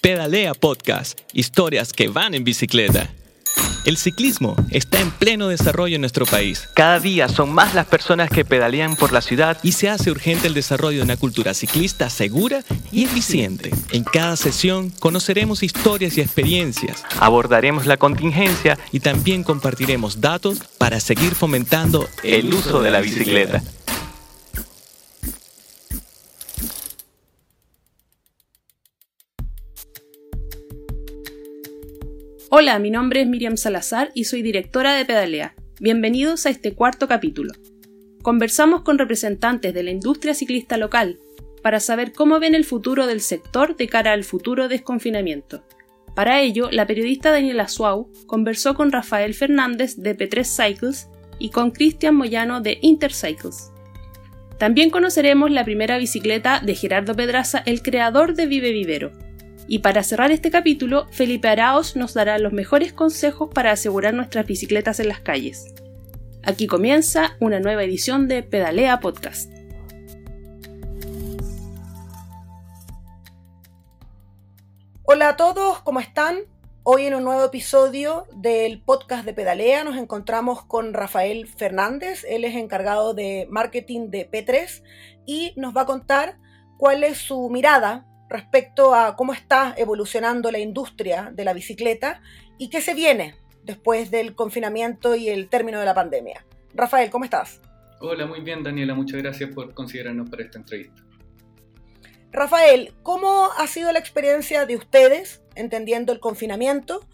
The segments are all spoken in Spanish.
Pedalea Podcast, historias que van en bicicleta. El ciclismo está en pleno desarrollo en nuestro país. Cada día son más las personas que pedalean por la ciudad y se hace urgente el desarrollo de una cultura ciclista segura y eficiente. En cada sesión conoceremos historias y experiencias, abordaremos la contingencia y también compartiremos datos para seguir fomentando el uso de la bicicleta. Hola, mi nombre es Miriam Salazar y soy directora de Pedalea. Bienvenidos a este cuarto capítulo. Conversamos con representantes de la industria ciclista local para saber cómo ven el futuro del sector de cara al futuro desconfinamiento. Para ello, la periodista Daniela Suau conversó con Rafael Fernández de P3 Cycles y con Cristian Moyano de Intercycles. También conoceremos la primera bicicleta de Gerardo Pedraza, el creador de Vive Vivero, y para cerrar este capítulo, Felipe Araos nos dará los mejores consejos para asegurar nuestras bicicletas en las calles. Aquí comienza una nueva edición de Pedalea Podcast. Hola a todos, ¿cómo están? Hoy en un nuevo episodio del podcast de Pedalea nos encontramos con Rafael Fernández, él es encargado de marketing de P3 y nos va a contar cuál es su mirada respecto a cómo está evolucionando la industria de la bicicleta y qué se viene después del confinamiento y el término de la pandemia. Rafael, ¿cómo estás? Hola, muy bien Daniela, muchas gracias por considerarnos para esta entrevista. Rafael, ¿cómo ha sido la experiencia de ustedes entendiendo el confinamiento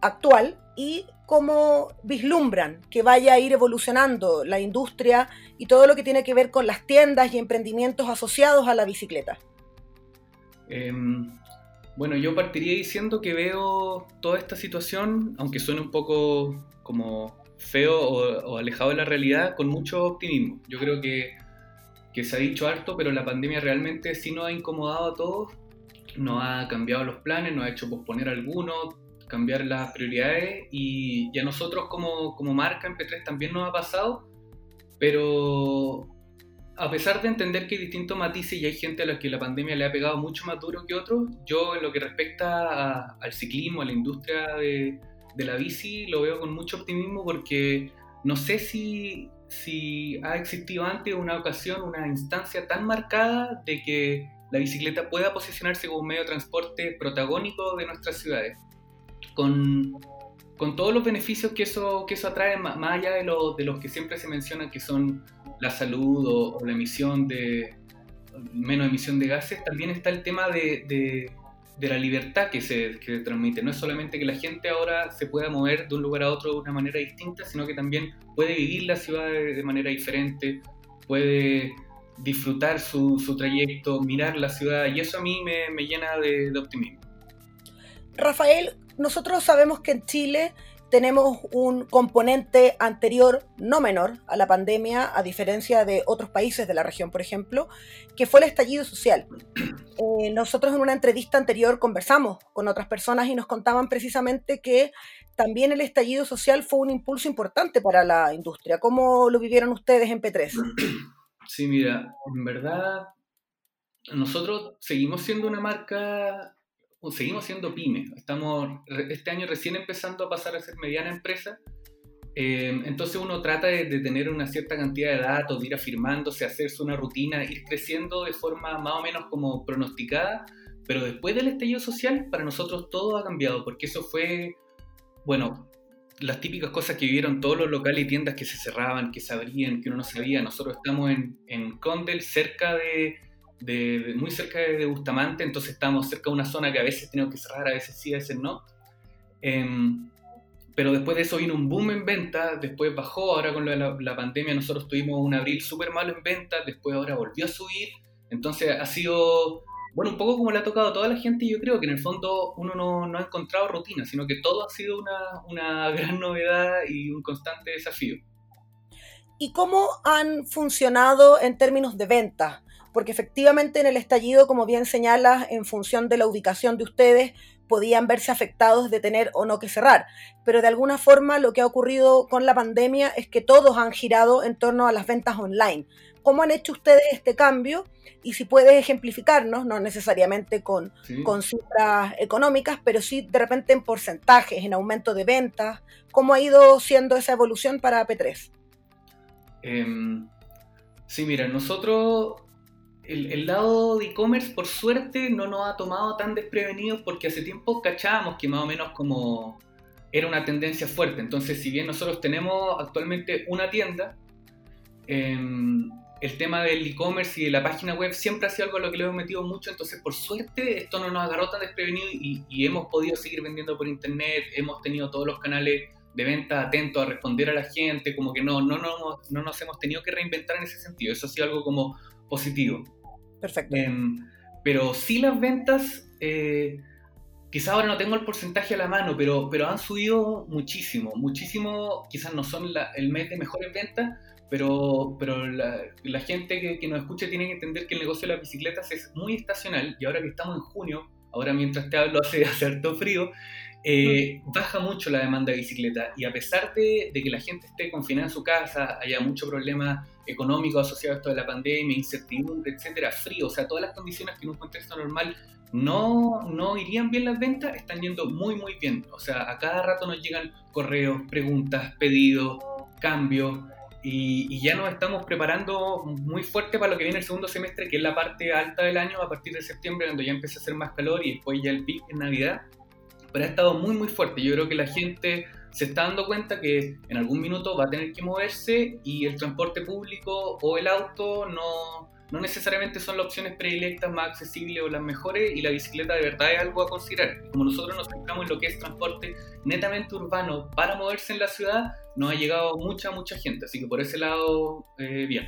actual y cómo vislumbran que vaya a ir evolucionando la industria y todo lo que tiene que ver con las tiendas y emprendimientos asociados a la bicicleta? Em, bueno, yo partiría diciendo que veo toda esta situación, aunque suene un poco como feo o, alejado de la realidad, con mucho optimismo. Yo creo que, que, se ha dicho harto, pero la pandemia realmente sí nos ha incomodado a todos, nos ha cambiado los planes, nos ha hecho posponer algunos, cambiar las prioridades y, y a nosotros como, como marca en P3 también nos ha pasado, pero a pesar de entender que hay distintos matices y hay gente a la que la pandemia le ha pegado mucho más duro que otros, yo en lo que respecta al ciclismo, a la industria de, la bici, lo veo con mucho optimismo porque no sé si, ha existido antes una ocasión, una instancia tan marcada de que la bicicleta pueda posicionarse como un medio de transporte protagónico de nuestras ciudades. Con, todos los beneficios que eso, atrae, más, allá de, de los que siempre se mencionan, que son la salud o, la emisión de menos emisión de gases, también está el tema de, de, la libertad que se, que transmite. No es solamente que la gente ahora se pueda mover de un lugar a otro de una manera distinta, sino que también puede vivir la ciudad de, manera diferente, puede disfrutar su, su, trayecto, mirar la ciudad, y eso a mí me, me llena de optimismo. Rafael, nosotros sabemos que en Chile tenemos un componente anterior no menor a la pandemia, a diferencia de otros países de la región, por ejemplo, que fue el estallido social. Eh, nosotros en una entrevista anterior conversamos con otras personas y nos contaban precisamente que también el estallido social fue un impulso importante para la industria. ¿Cómo lo vivieron ustedes en P3? Sí, mira, en verdad nosotros seguimos siendo una marca seguimos siendo pyme. Estamos este año recién empezando a pasar a ser mediana empresa. Eh, entonces uno trata de, tener una cierta cantidad de datos, de ir afirmándose, hacerse una rutina, ir creciendo de forma más o menos como pronosticada. Pero después del estallido social, para nosotros todo ha cambiado, porque eso fue, bueno, las típicas cosas que vivieron todos los locales y tiendas que se cerraban, que se abrían, que uno no sabía. Nosotros estamos en, en Condel, cerca de, muy cerca de, Bustamante, entonces estamos cerca de una zona que a veces tenemos que cerrar, a veces sí, a veces no. Em, pero después de eso vino un boom en venta, después bajó, ahora con la, pandemia nosotros tuvimos un abril súper malo en venta, después ahora volvió a subir, entonces ha sido, bueno, un poco como le ha tocado a toda la gente, yo creo que en el fondo uno no, ha encontrado rutina, sino que todo ha sido una, una gran novedad y un constante desafío. ¿Y cómo han funcionado en términos de venta? Porque efectivamente en el estallido, como bien señalas, en función de la ubicación de ustedes, podían verse afectados de tener o no que cerrar. Pero de alguna forma lo que ha ocurrido con la pandemia es que todos han girado en torno a las ventas online. ¿Cómo han hecho ustedes este cambio? Y si puedes ejemplificarnos, no necesariamente con, con cifras económicas, pero sí de repente en porcentajes, en aumento de ventas, ¿cómo ha ido siendo esa evolución para P3? Em, sí, mira, nosotros el, lado de e-commerce, por suerte, no nos ha tomado tan desprevenidos porque hace tiempo cachábamos que más o menos como era una tendencia fuerte. Entonces, si bien nosotros tenemos actualmente una tienda, em, el tema del e-commerce y de la página web siempre ha sido algo a lo que le hemos metido mucho. Entonces, por suerte, esto no nos agarró tan desprevenido y, hemos podido seguir vendiendo por internet. Hemos tenido todos los canales de venta atentos a responder a la gente, como que no, no, no, no nos hemos tenido que reinventar en ese sentido. Eso ha sido algo como positivo. Perfecto. Em, pero sí las ventas, eh, quizás ahora no tengo el porcentaje a la mano, pero, pero han subido muchísimo, muchísimo, quizás no son el mes de mejores ventas, pero, pero la, gente que, nos escucha tiene que entender que el negocio de las bicicletas es muy estacional y ahora que estamos en junio, ahora mientras te hablo hace, hace harto frío, eh, baja mucho la demanda de bicicleta y a pesar de, que la gente esté confinada en su casa, haya mucho problema económico asociado a esto de la pandemia, incertidumbre, etcétera, frío, o sea, todas las condiciones que en un contexto normal no, no irían bien las ventas, están yendo muy, muy bien. O sea, a cada rato nos llegan correos, preguntas, pedidos, cambios. Y, y, ya nos estamos preparando muy fuerte para lo que viene el segundo semestre, que es la parte alta del año, a partir de septiembre, cuando ya empieza a hacer más calor y después ya el pic en Navidad pero ha estado muy muy fuerte. Yo creo que la gente se está dando cuenta que en algún minuto va a tener que moverse y el transporte público o el auto no, no necesariamente son las opciones predilectas más accesibles o las mejores y la bicicleta de verdad es algo a considerar. Como nosotros nos centramos en lo que es transporte netamente urbano para moverse en la ciudad, nos ha llegado mucha, mucha gente, así que por ese lado, eh, bien.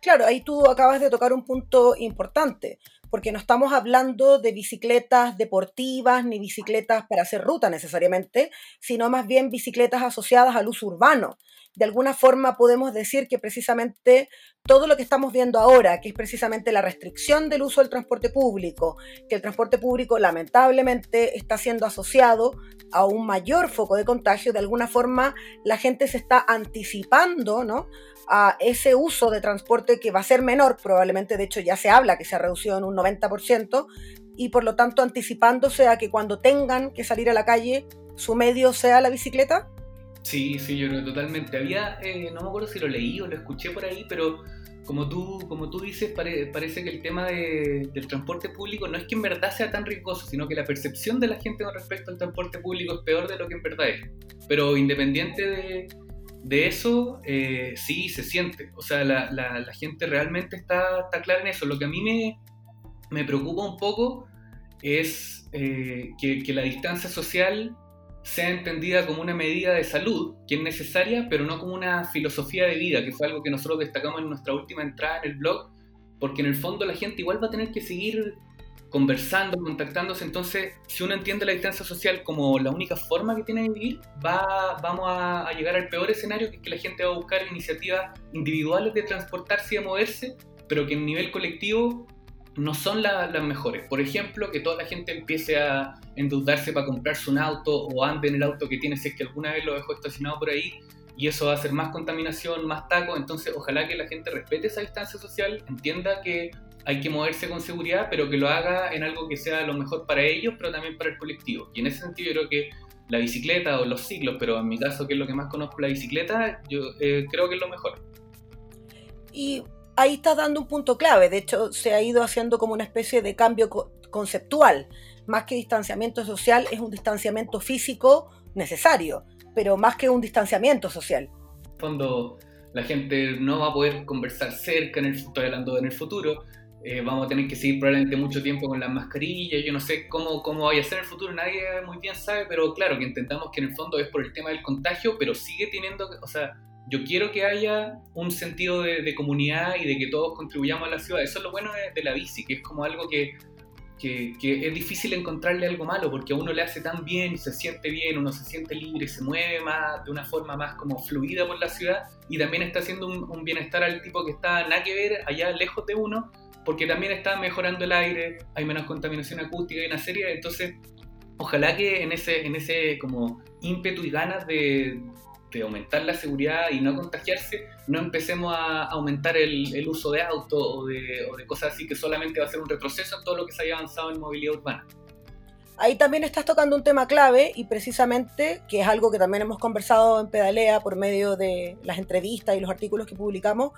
Claro, ahí tú acabas de tocar un punto importante porque no estamos hablando de bicicletas deportivas ni bicicletas para hacer ruta necesariamente, sino más bien bicicletas asociadas al uso urbano. De alguna forma podemos decir que precisamente todo lo que estamos viendo ahora, que es precisamente la restricción del uso del transporte público, que el transporte público lamentablemente está siendo asociado a un mayor foco de contagio, de alguna forma la gente se está anticipando ¿no? a ese uso de transporte que va a ser menor, probablemente de hecho ya se habla que se ha reducido en un 90%, y por lo tanto anticipándose a que cuando tengan que salir a la calle, su medio sea la bicicleta? Sí, sí, yo creo totalmente. Había, eh, no me acuerdo si lo leí o lo escuché por ahí, pero como tú, como tú dices, parece que el tema del transporte público no es que en verdad sea tan riesgoso, sino que la percepción de la gente con respecto al transporte público es peor de lo que en verdad es. Pero independiente de, de eso eh, sí se siente. O sea, la, gente realmente está, está, clara en eso. Lo que a mí me, me preocupa un poco es eh, que, la distancia social sea entendida como una medida de salud, que es necesaria, pero no como una filosofía de vida, que fue algo que nosotros destacamos en nuestra última entrada en el blog, porque en el fondo la gente igual va a tener que seguir conversando, contactándose. Entonces, si uno entiende la distancia social como la única forma que tiene de vivir, va, vamos a, llegar al peor escenario, que es que la gente va a buscar iniciativas individuales de transportarse y de moverse, pero que en nivel colectivo no son las mejores. Por ejemplo, que toda la gente empiece a endeudarse para comprarse un auto o ande en el auto que tiene si es que alguna vez lo dejó estacionado por ahí y eso va a hacer más contaminación, más taco. Entonces, ojalá que la gente respete esa distancia social, entienda que hay que moverse con seguridad, pero que lo haga en algo que sea lo mejor para ellos, pero también para el colectivo. Y en ese sentido creo que la bicicleta o los ciclos, pero en mi caso que es lo que más conozco, la bicicleta, yo eh, creo que es lo mejor. Y ahí estás dando un punto clave, de hecho se ha ido haciendo como una especie de cambio conceptual, más que distanciamiento social es un distanciamiento físico necesario, pero más que un distanciamiento social. Cuando la gente no va a poder conversar cerca, en el, estoy hablando en el futuro, eh, vamos a tener que seguir probablemente mucho tiempo con las mascarillas, yo no sé cómo, cómo vaya a ser en el futuro, nadie muy bien sabe, pero claro, que intentamos que en el fondo es por el tema del contagio, pero sigue teniendo, o sea, yo quiero que haya un sentido de, comunidad y de que todos contribuyamos a la ciudad, eso es lo bueno de, la bici, que es como algo que, que, que, es difícil encontrarle algo malo, porque a uno le hace tan bien, se siente bien, uno se siente libre, se mueve más, de una forma más como fluida por la ciudad, y también está haciendo un, un bienestar al tipo que está nada que ver allá lejos de uno, porque también está mejorando el aire, hay menos contaminación acústica y una serie, entonces ojalá que en ese, en ese como ímpetu y ganas de, aumentar la seguridad y no contagiarse, no empecemos a aumentar el, uso de auto o de, o de cosas así que solamente va a ser un retroceso en todo lo que se haya avanzado en movilidad urbana. Ahí también estás tocando un tema clave y precisamente, que es algo que también hemos conversado en Pedalea por medio de las entrevistas y los artículos que publicamos,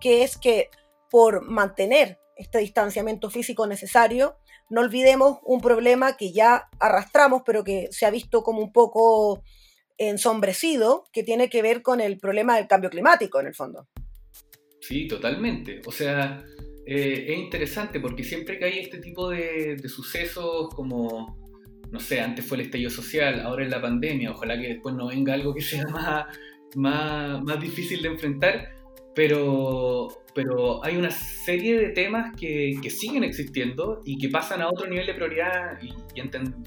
que es que por mantener este distanciamiento físico necesario, no olvidemos un problema que ya arrastramos, pero que se ha visto como un poco ensombrecido, que tiene que ver con el problema del cambio climático, en el fondo. Sí, totalmente. O sea, eh, es interesante porque siempre que hay este tipo de, sucesos como, no sé, antes fue el estallido social, ahora es la pandemia, ojalá que después no venga algo que sea más, más, más difícil de enfrentar, pero, pero hay una serie de temas que, que, siguen existiendo y que pasan a otro nivel de prioridad y,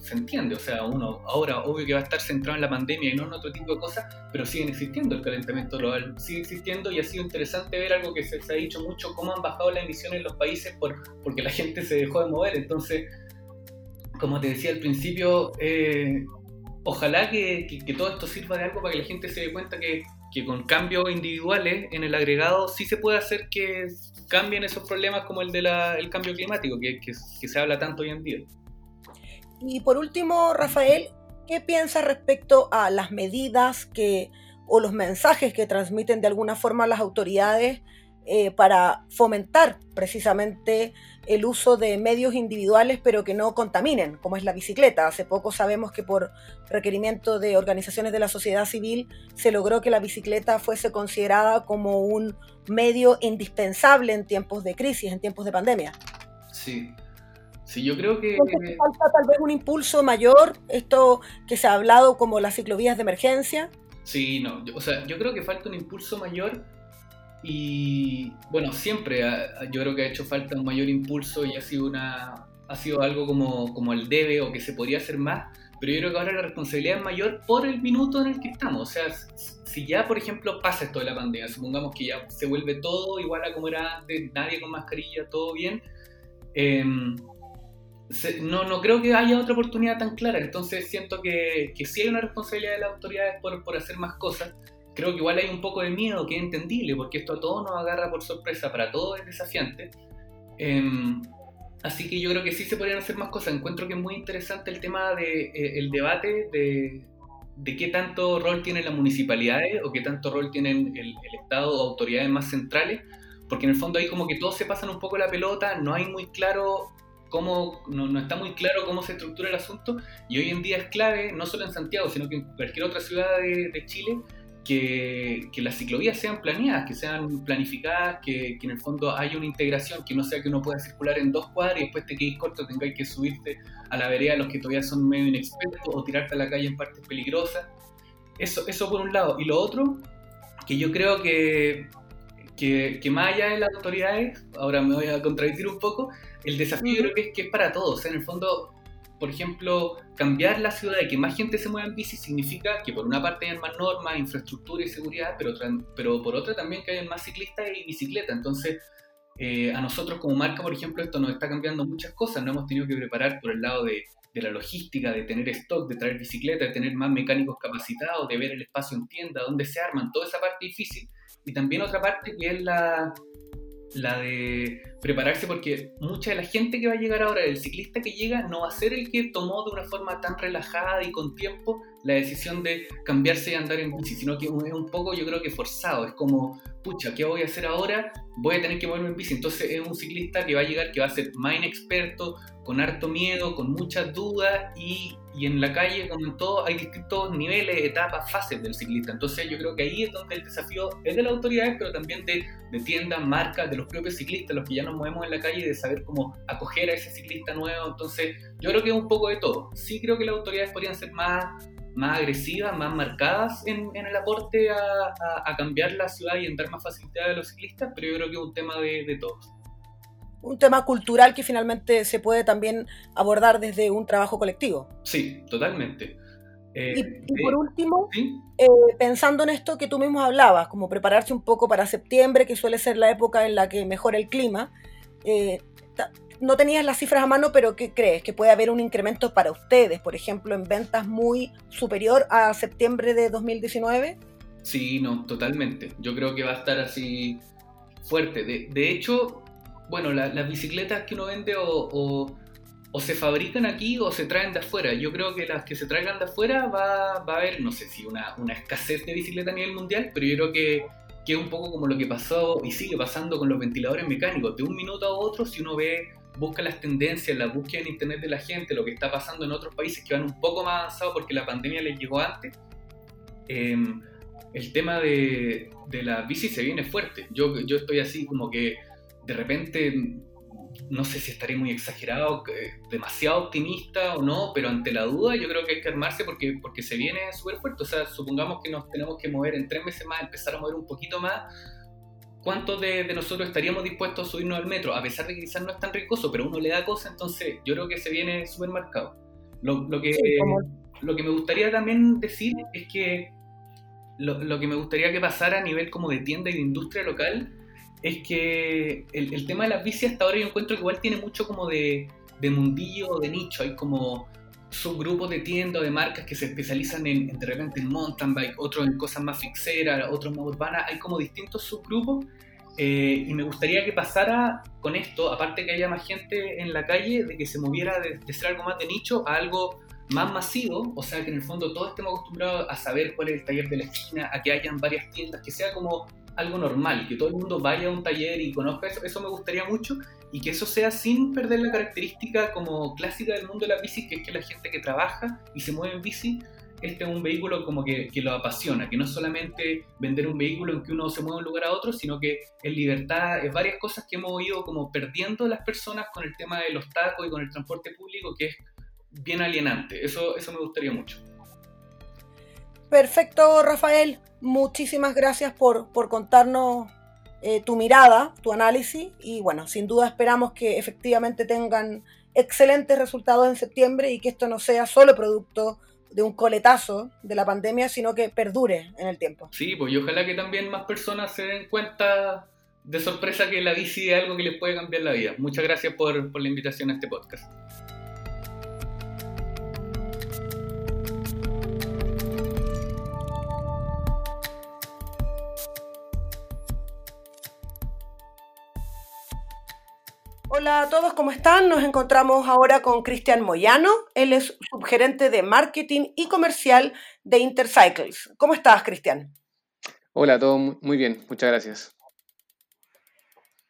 se entiende. O sea, uno ahora obvio que va a estar centrado en la pandemia y no en otro tipo de cosas, pero siguen existiendo. El calentamiento global sigue existiendo y ha sido interesante ver algo que se, ha dicho mucho, cómo han bajado las emisiones en los países por, porque la gente se dejó de mover. Entonces, como te decía al principio, eh, ojalá que, que todo esto sirva de algo para que la gente se dé cuenta que que con cambios individuales en el agregado sí se puede hacer que cambien esos problemas como el del cambio climático, que, que, se habla tanto hoy en día. Y por último, Rafael, ¿qué piensas respecto a las medidas que o los mensajes que transmiten de alguna forma las autoridades eh, para fomentar precisamente el uso de medios individuales pero que no contaminen, como es la bicicleta. Hace poco sabemos que por requerimiento de organizaciones de la sociedad civil se logró que la bicicleta fuese considerada como un medio indispensable en tiempos de crisis, en tiempos de pandemia. Sí, Sí, yo creo que... falta tal vez un impulso mayor, esto que se ha hablado como las ciclovías de emergencia. Sí, no, o sea, yo creo que falta un impulso mayor y bueno, siempre yo creo que ha hecho falta un mayor impulso y ha sido, una, ha sido algo como, como el debe o que se podría hacer más, pero yo creo que ahora la responsabilidad es mayor por el minuto en el que estamos. O sea, si ya, por ejemplo, pasa esto de la pandemia, supongamos que ya se vuelve todo igual a como era antes, nadie con mascarilla, todo bien, em, no, no creo que haya otra oportunidad tan clara. Entonces siento que, que sí hay una responsabilidad de las autoridades por, por hacer más cosas creo que igual hay un poco de miedo, que es entendible, porque esto a todos nos agarra por sorpresa, para todos es desafiante. Em, así que yo creo que sí se podrían hacer más cosas. Encuentro que es muy interesante el tema del de, eh, debate de, de, qué tanto rol tienen las municipalidades o qué tanto rol tienen el, el, Estado o autoridades más centrales, porque en el fondo ahí como que todos se pasan un poco la pelota, no hay muy claro cómo, no, no, está muy claro cómo se estructura el asunto y hoy en día es clave, no solo en Santiago, sino que en cualquier otra ciudad de, de Chile, que, las ciclovías sean planeadas, que sean planificadas, que, en el fondo haya una integración, que no sea que uno pueda circular en dos cuadras y después te quedes corto, tengáis que subirte a la vereda los que todavía son medio inexpertos o tirarte a la calle en partes peligrosas. Eso, eso por un lado. Y lo otro, que yo creo que, que, que más allá de las autoridades, ahora me voy a contradecir un poco, el desafío creo que es, que es para todos. En el fondo, por ejemplo, cambiar la ciudad y que más gente se mueva en bici significa que por una parte hayan más normas, infraestructura y seguridad, pero, por otra también que hayan más ciclistas y bicicletas. Entonces, eh, a nosotros como marca, por ejemplo, esto nos está cambiando muchas cosas. No hemos tenido que preparar por el lado de, de la logística, de tener stock, de traer bicicletas, de tener más mecánicos capacitados, de ver el espacio en tienda, dónde se arman, toda esa parte difícil. Y también otra parte que es la, la de prepararse porque mucha de la gente que va a llegar ahora, el ciclista que llega, no va a ser el que tomó de una forma tan relajada y con tiempo la decisión de cambiarse y andar en bici, sino que es un poco yo creo que forzado, es como, pucha, ¿qué voy a hacer ahora? Voy a tener que moverme en bici, entonces es un ciclista que va a llegar, que va a ser más inexperto, con harto miedo, con muchas dudas y, y en la calle, como en todo, hay distintos niveles, etapas, fases del ciclista. Entonces yo creo que ahí es donde el desafío es de las autoridades, pero también de, de tiendas, marcas, de los propios ciclistas, los que ya nos movemos en la calle, de saber cómo acoger a ese ciclista nuevo. Entonces yo creo que es un poco de todo. Sí creo que las autoridades podrían ser más, más agresivas, más marcadas en, el aporte a, a, cambiar la ciudad y en dar más facilidad a los ciclistas, pero yo creo que es un tema de, de todos un tema cultural que finalmente se puede también abordar desde un trabajo colectivo. Sí, totalmente. Eh, y, por último, eh, pensando en esto que tú mismo hablabas, como prepararse un poco para septiembre, que suele ser la época en la que mejora el clima, eh, no tenías las cifras a mano, pero ¿qué crees? ¿Que puede haber un incremento para ustedes, por ejemplo, en ventas muy superior a septiembre de 2019? Sí, no, totalmente. Yo creo que va a estar así fuerte. De, hecho, bueno, las bicicletas que uno vende o, se fabrican aquí o se traen de afuera. Yo creo que las que se traigan de afuera va, a haber, no sé si una, escasez de bicicleta a nivel mundial, pero yo creo que, que es un poco como lo que pasó y sigue pasando con los ventiladores mecánicos. De un minuto a otro, si uno ve busca las tendencias, la búsqueda en internet de la gente, lo que está pasando en otros países que van un poco más avanzados porque la pandemia les llegó antes, em, el tema de, de, la bici se viene fuerte. Yo, yo estoy así como que de repente, no sé si estaré muy exagerado, demasiado optimista o no, pero ante la duda yo creo que hay que armarse porque, porque se viene súper fuerte. O sea, supongamos que nos tenemos que mover en tres meses más, empezar a mover un poquito más ¿cuántos de, nosotros estaríamos dispuestos a subirnos al metro? A pesar de que quizás no es tan ricoso, pero uno le da cosa, entonces yo creo que se viene súper marcado. Lo, que, lo que me gustaría también decir es que lo, que me gustaría que pasara a nivel como de tienda y de industria local es que el, tema de las bicis hasta ahora yo encuentro que igual tiene mucho como de, de mundillo, de nicho, hay como subgrupos de tiendas de marcas que se especializan en, de repente en mountain bike, otros en cosas más fixeras, otros más urbanas, hay como distintos subgrupos eh, y me gustaría que pasara con esto, aparte que haya más gente en la calle, de que se moviera de, ser algo más de nicho a algo más masivo, o sea que en el fondo todos estemos acostumbrados a saber cuál es el taller de la esquina, a que hayan varias tiendas, que sea como algo normal, que todo el mundo vaya a un taller y conozca eso, eso me gustaría mucho y que eso sea sin perder la característica como clásica del mundo de la bici, que es que la gente que trabaja y se mueve en bici, este es un vehículo como que, que lo apasiona, que no es solamente vender un vehículo en que uno se mueve de un lugar a otro, sino que es libertad, es varias cosas que hemos ido como perdiendo las personas con el tema de los tacos y con el transporte público, que es bien alienante. Eso, eso me gustaría mucho. Perfecto, Rafael. Muchísimas gracias por, por contarnos eh, tu mirada, tu análisis y bueno, sin duda esperamos que efectivamente tengan excelentes resultados en septiembre y que esto no sea solo producto de un coletazo de la pandemia, sino que perdure en el tiempo. Sí, pues y ojalá que también más personas se den cuenta de sorpresa que la bici es algo que les puede cambiar la vida. Muchas gracias por, por la invitación a este podcast. Hola a todos, ¿cómo están? Nos encontramos ahora con Cristian Moyano. Él es subgerente de marketing y comercial de Intercycles. ¿Cómo estás, Cristian? Hola a todos, muy bien, muchas gracias.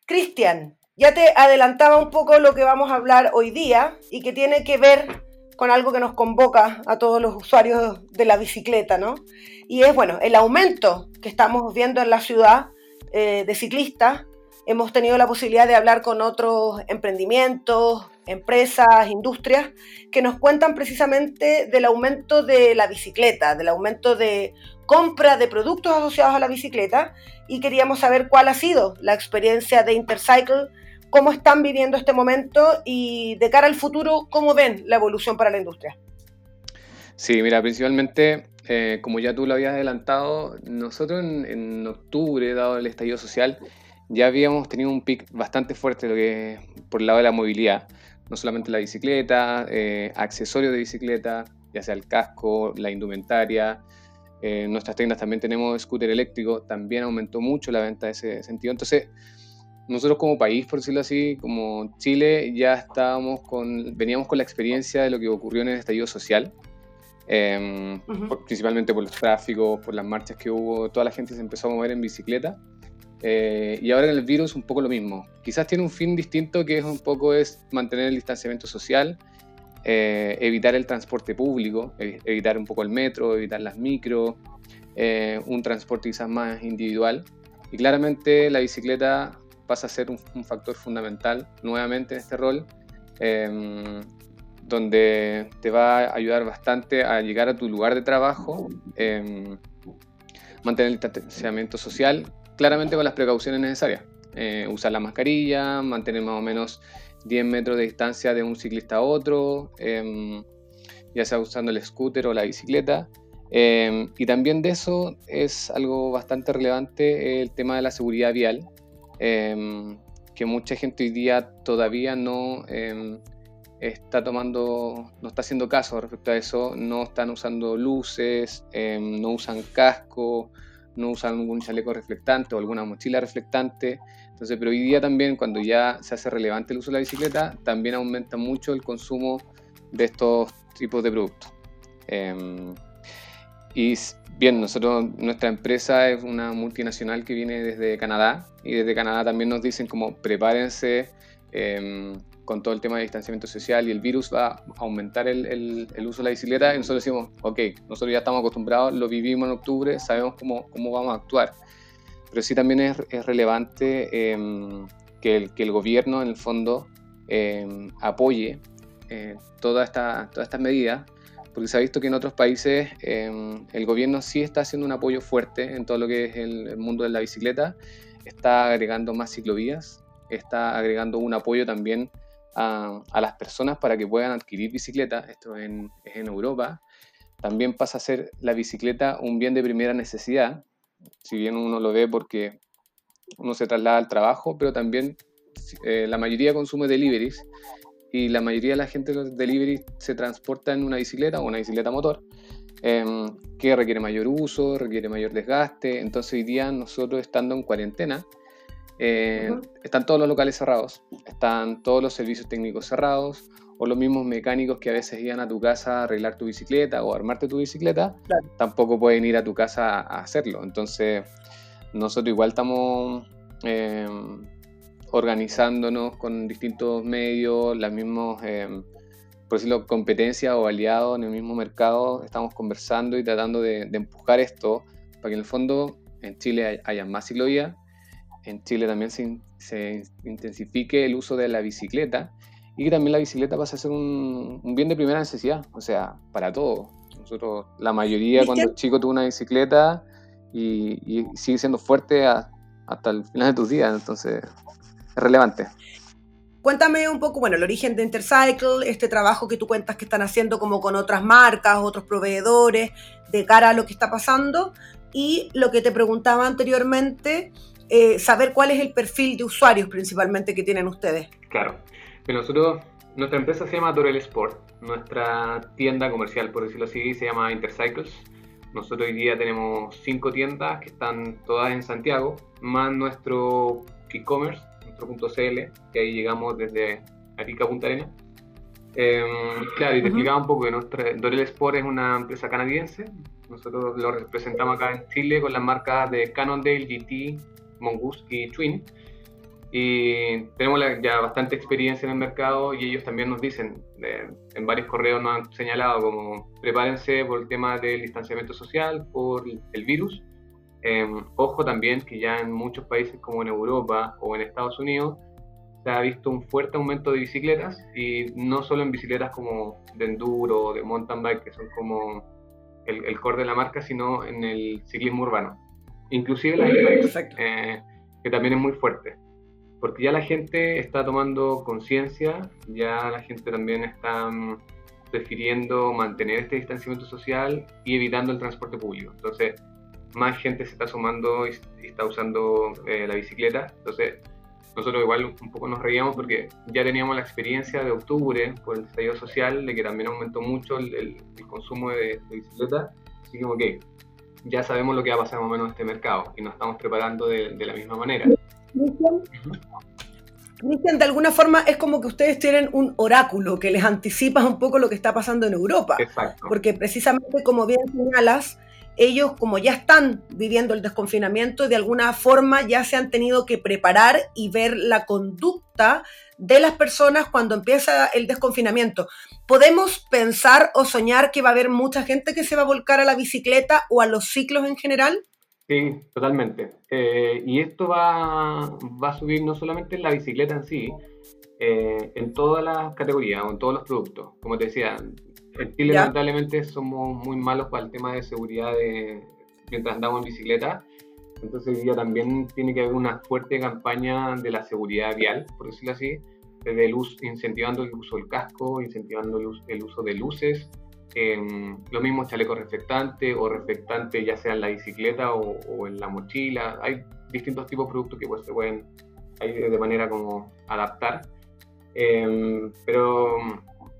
Cristian, ya te adelantaba un poco lo que vamos a hablar hoy día y que tiene que ver con algo que nos convoca a todos los usuarios de la bicicleta, ¿no? Y es, bueno, el aumento que estamos viendo en la ciudad eh, de ciclistas hemos tenido la posibilidad de hablar con otros emprendimientos, empresas, industrias, que nos cuentan precisamente del aumento de la bicicleta, del aumento de compra de productos asociados a la bicicleta y queríamos saber cuál ha sido la experiencia de Intercycle, cómo están viviendo este momento y de cara al futuro, cómo ven la evolución para la industria. Sí, mira, principalmente, eh, como ya tú lo habías adelantado, nosotros en, en octubre, dado el estallido social, ya habíamos tenido un pic bastante fuerte lo que, por el lado de la movilidad. No solamente la bicicleta, eh, accesorios de bicicleta, ya sea el casco, la indumentaria. Eh, en nuestras tiendas también tenemos scooter eléctrico, también aumentó mucho la venta de ese sentido. Entonces, nosotros como país, por decirlo así, como Chile, ya estábamos con, veníamos con la experiencia de lo que ocurrió en el estallido social, em, principalmente por los tráficos, por las marchas que hubo, toda la gente se empezó a mover en bicicleta. Eh, y ahora en el virus un poco lo mismo. Quizás tiene un fin distinto que es un poco es mantener el distanciamiento social, eh, evitar el transporte público, evitar un poco el metro, evitar las micros, eh, un transporte quizás más individual. Y claramente la bicicleta pasa a ser un, factor fundamental nuevamente en este rol, em, donde te va a ayudar bastante a llegar a tu lugar de trabajo, em, mantener el distanciamiento social claramente con las precauciones necesarias. Eh, usar la mascarilla, mantener más o menos 10 metros de distancia de un ciclista a otro, em, ya sea usando el scooter o la bicicleta. Em, y también de eso es algo bastante relevante el tema de la seguridad vial, em, que mucha gente hoy día todavía no está tomando, no está haciendo caso respecto a eso, no están usando luces, no usan casco, no usan algún chaleco reflectante o alguna mochila reflectante. Entonces, pero hoy día también, cuando ya se hace relevante el uso de la bicicleta, también aumenta mucho el consumo de estos tipos de productos. Em, y bien, nosotros, nuestra empresa es una multinacional que viene desde Canadá y desde Canadá también nos dicen como prepárense em, con todo el tema de distanciamiento social y el virus va a aumentar el, el, uso de la bicicleta y nosotros decimos, ok, nosotros ya estamos acostumbrados, lo vivimos en octubre, sabemos cómo, cómo vamos a actuar. Pero sí también es, es relevante em, que, el, que el gobierno en el fondo apoye eh, todas esta, toda estas medidas porque se ha visto que en otros países em, el gobierno sí está haciendo un apoyo fuerte en todo lo que es el, mundo de la bicicleta, está agregando más ciclovías, está agregando un apoyo también a, las personas para que puedan adquirir bicicleta, esto es en, Europa, también pasa a ser la bicicleta un bien de primera necesidad, si bien uno lo ve porque uno se traslada al trabajo, pero también eh, la mayoría consume deliveries y la mayoría de la gente de los delivery se transporta en una bicicleta o una bicicleta motor, em, que requiere mayor uso, requiere mayor desgaste. Entonces hoy día nosotros estando en cuarentena, eh, están todos los locales cerrados, están todos los servicios técnicos cerrados, o los mismos mecánicos que a veces iban a tu casa a arreglar tu bicicleta o armarte tu bicicleta, tampoco pueden ir a tu casa a hacerlo. Entonces nosotros igual estamos... Em, organizándonos con distintos medios, las mismas, eh, por decirlo, competencias o aliados en el mismo mercado, estamos conversando y tratando de, empujar esto para que en el fondo en Chile haya más ciclovías, en Chile también se, intensifique el uso de la bicicleta y que también la bicicleta pase a ser un, bien de primera necesidad, o sea, para todos. Nosotros, la mayoría cuando el chico tuvo una bicicleta y, sigue siendo fuerte hasta el final de tus días, entonces relevante. Cuéntame un poco, bueno, el origen de Intercycle, este trabajo que tú cuentas que están haciendo como con otras marcas, otros proveedores, de cara a lo que está pasando, y lo que te preguntaba anteriormente, eh, saber cuál es el perfil de usuarios principalmente que tienen ustedes. Claro, nosotros, nuestra empresa se llama Dorel Sport, nuestra tienda comercial, por decirlo así, se llama Intercycles. Nosotros hoy día tenemos cinco tiendas que están todas en Santiago, más nuestro e-commerce .cl, que ahí llegamos desde Arica Punta Arena. Em, claro, y te explicaba un poco que nuestra, Dorel Sport es una empresa canadiense. Nosotros lo representamos acá en Chile con las marcas de Cannondale, GT, Mongoose y Twin. Y tenemos ya bastante experiencia en el mercado y ellos también nos dicen, en varios correos nos han señalado como prepárense por el tema del distanciamiento social, por el virus Em, ojo también que ya en muchos países como en Europa o en Estados Unidos se ha visto un fuerte aumento de bicicletas y no solo en bicicletas como de enduro o de mountain bike, que son como el, core de la marca, sino en el ciclismo urbano. Inclusive la eh, que también es muy fuerte. Porque ya la gente está tomando conciencia, ya la gente también está mm, prefiriendo mantener este distanciamiento social y evitando el transporte público. Entonces, más gente se está sumando y, está usando eh, la bicicleta. Entonces, nosotros igual un poco nos reíamos porque ya teníamos la experiencia de octubre por el estallido social, de que también aumentó mucho el, consumo de, bicicleta. Así que, ok, ya sabemos lo que va a pasar más o menos en este mercado y nos estamos preparando de, la misma manera. Cristian, de alguna forma es como que ustedes tienen un oráculo que les anticipa un poco lo que está pasando en Europa. Exacto. Porque precisamente, como bien señalas, ellos como ya están viviendo el desconfinamiento, de alguna forma ya se han tenido que preparar y ver la conducta de las personas cuando empieza el desconfinamiento. ¿Podemos pensar o soñar que va a haber mucha gente que se va a volcar a la bicicleta o a los ciclos en general? Sí, totalmente. Eh, y esto va, va, a subir no solamente en la bicicleta en sí, eh, en todas las categorías o en todos los productos. Como te decía, en Chile, lamentablemente, somos muy malos para el tema de seguridad de, mientras andamos en bicicleta. Entonces, hoy día también tiene que haber una fuerte campaña de la seguridad vial, por decirlo así, desde el uso, incentivando el uso del casco, incentivando el, uso, de luces, eh, lo mismo chaleco reflectante o reflectante ya sea en la bicicleta o, en la mochila. Hay distintos tipos de productos que pues, se pueden de manera como adaptar. Em, pero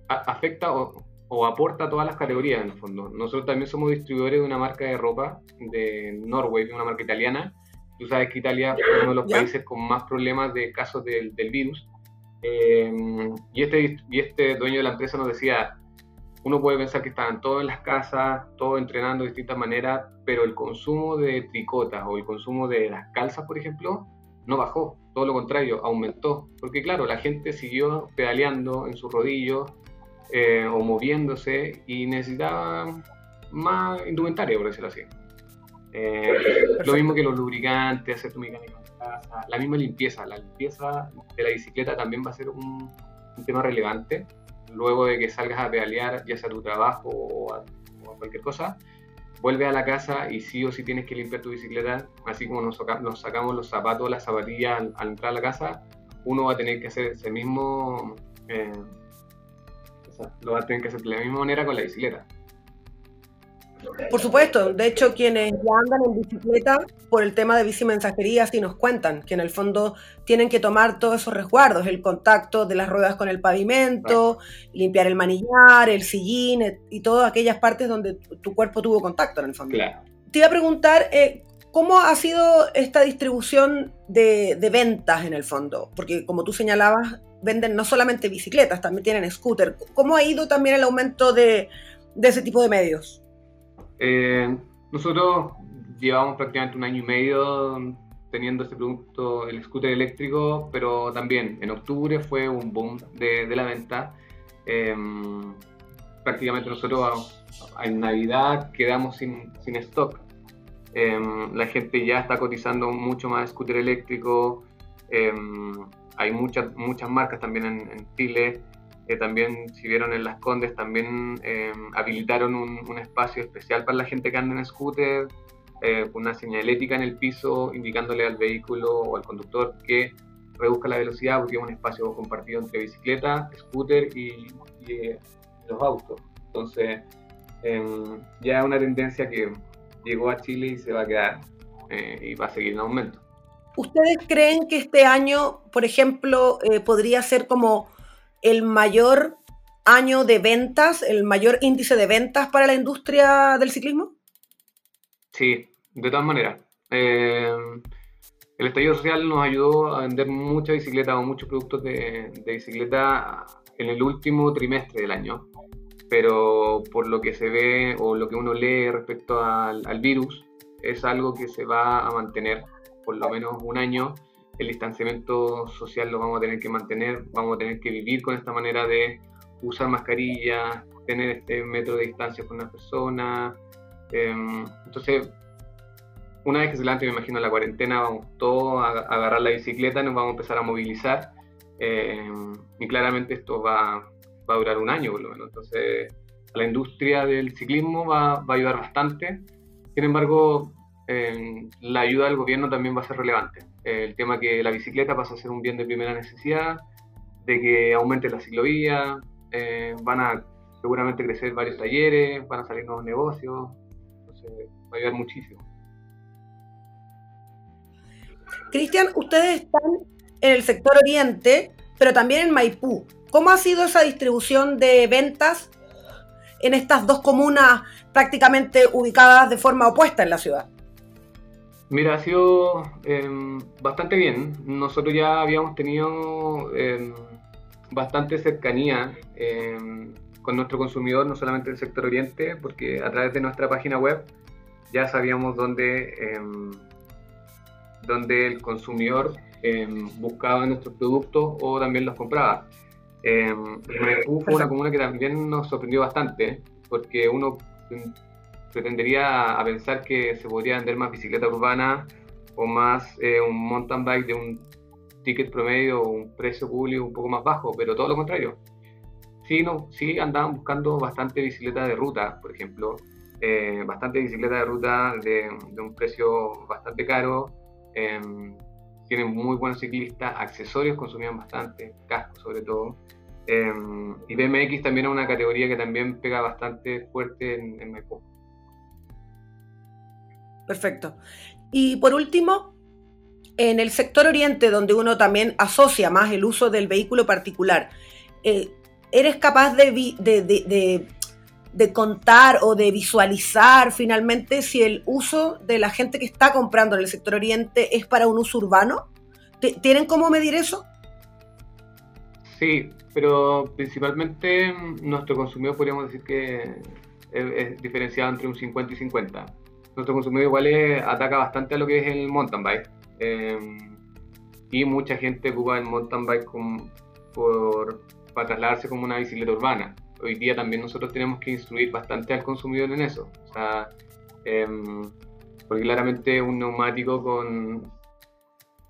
afecta o o aporta a todas las categorías en el fondo. Nosotros también somos distribuidores de una marca de ropa de Norway, una marca italiana. Tú sabes que Italia es uno de los países con más problemas de casos del, del virus. Eh, y, este, y este dueño de la empresa nos decía, uno puede pensar que estaban todos en las casas, todos entrenando de distintas maneras, pero el consumo de tricotas o el consumo de las calzas, por ejemplo, no bajó, todo lo contrario, aumentó. Porque claro, la gente siguió pedaleando en sus rodillos eh, o moviéndose y necesitaba más indumentaria, por decirlo así. Eh, lo mismo que los lubricantes, hacer tu mecánica en casa, la misma limpieza. La limpieza de la bicicleta también va a ser un, tema relevante. Luego de que salgas a pedalear, ya sea a tu trabajo o a, cualquier cosa, vuelve a la casa y sí o sí tienes que limpiar tu bicicleta, así como nos, sacamos los zapatos, las zapatillas al, entrar a la casa, uno va a tener que hacer ese mismo, eh, lo va a tener que hacer de la misma manera con la bicicleta. Por supuesto, de hecho quienes ya andan en bicicleta por el tema de bici mensajería sí nos cuentan que en el fondo tienen que tomar todos esos resguardos, el contacto de las ruedas con el pavimento, limpiar el manillar, el sillín y todas aquellas partes donde tu cuerpo tuvo contacto en el fondo. Te iba a preguntar, eh, ¿cómo ha sido esta distribución de, ventas en el fondo? Porque como tú señalabas, venden no solamente bicicletas, también tienen scooter. ¿Cómo ha ido también el aumento de ese tipo de medios? Eh, nosotros llevamos prácticamente un año y medio teniendo este producto, el scooter eléctrico, pero también en octubre fue un boom de, la venta. Em, prácticamente nosotros en Navidad quedamos sin, sin stock. Em, la gente ya está cotizando mucho más scooter eléctrico. Hay muchas, muchas marcas también en, en Chile también, si vieron en Las Condes, también eh, habilitaron un, espacio especial para la gente que anda en scooter, eh, una señalética en el piso indicándole al vehículo o al conductor que reduzca la velocidad porque es un espacio compartido entre bicicleta, scooter y, eh, los autos. Entonces, em, ya es una tendencia que llegó a Chile y se va a quedar y va a seguir en aumento. ¿Ustedes creen que este año, por ejemplo, podría ser como el mayor año de ventas, el mayor índice de ventas para la industria del ciclismo? Sí, de todas maneras. Eh, el estallido social nos ayudó a vender muchas bicicletas o muchos productos de, bicicleta en el último trimestre del año, pero por lo que se ve o lo que uno lee respecto al virus, es algo que se va a mantener por lo menos un año el distanciamiento social lo vamos a tener que mantener, vamos a tener que vivir con esta manera de usar mascarilla, tener este metro de distancia con una persona. Em, entonces, una vez que se levante, me imagino, la cuarentena, vamos todos a, agarrar la bicicleta, nos vamos a empezar a movilizar. Em, y claramente esto va, va, a durar un año por lo menos. Entonces, a la industria del ciclismo va, va a ayudar bastante. Sin embargo, em, la ayuda del gobierno también va a ser relevante el tema que la bicicleta pasa a ser un bien de primera necesidad, de que aumente la ciclovía, eh, van a seguramente crecer varios talleres, van a salir nuevos negocios, entonces va a ayudar muchísimo. Cristian, ustedes están en el sector oriente, pero también en Maipú. ¿Cómo ha sido esa distribución de ventas en estas dos comunas prácticamente ubicadas de forma opuesta en la ciudad? Mira, ha sido em, bastante bien. Nosotros ya habíamos tenido em, bastante cercanía em, con nuestro consumidor, no solamente del sector oriente, porque a través de nuestra página web ya sabíamos dónde, dónde el consumidor buscaba nuestros productos o también los compraba. fue una comuna que también nos sorprendió bastante, porque uno pretendería a pensar que se podría vender más bicicleta urbana o más eh, un mountain bike de un ticket promedio o un precio público un poco más bajo, pero todo lo contrario. Sí, no, sí andaban buscando bastante bicicleta de ruta, por ejemplo, eh, bastante bicicleta de ruta de, un precio bastante caro. Em, tienen muy buenos ciclistas, accesorios consumían bastante, cascos sobre todo. Em, y BMX también es una categoría que también pega bastante fuerte en, en Perfecto. Y por último, en el sector oriente, donde uno también asocia más el uso del vehículo particular, eh, ¿eres capaz de, contar o de visualizar finalmente si el uso de la gente que está comprando en el sector oriente es para un uso urbano? ¿Tienen cómo medir eso? Sí, pero principalmente nuestro consumidor podríamos decir que es, diferenciado entre un 50 y 50. Nuestro consumidor igual ataca bastante a lo que es el mountain bike. Em, y mucha gente ocupa el mountain bike por, para trasladarse como una bicicleta urbana. Hoy día también nosotros tenemos que instruir bastante al consumidor en eso. O sea, em, porque claramente un neumático con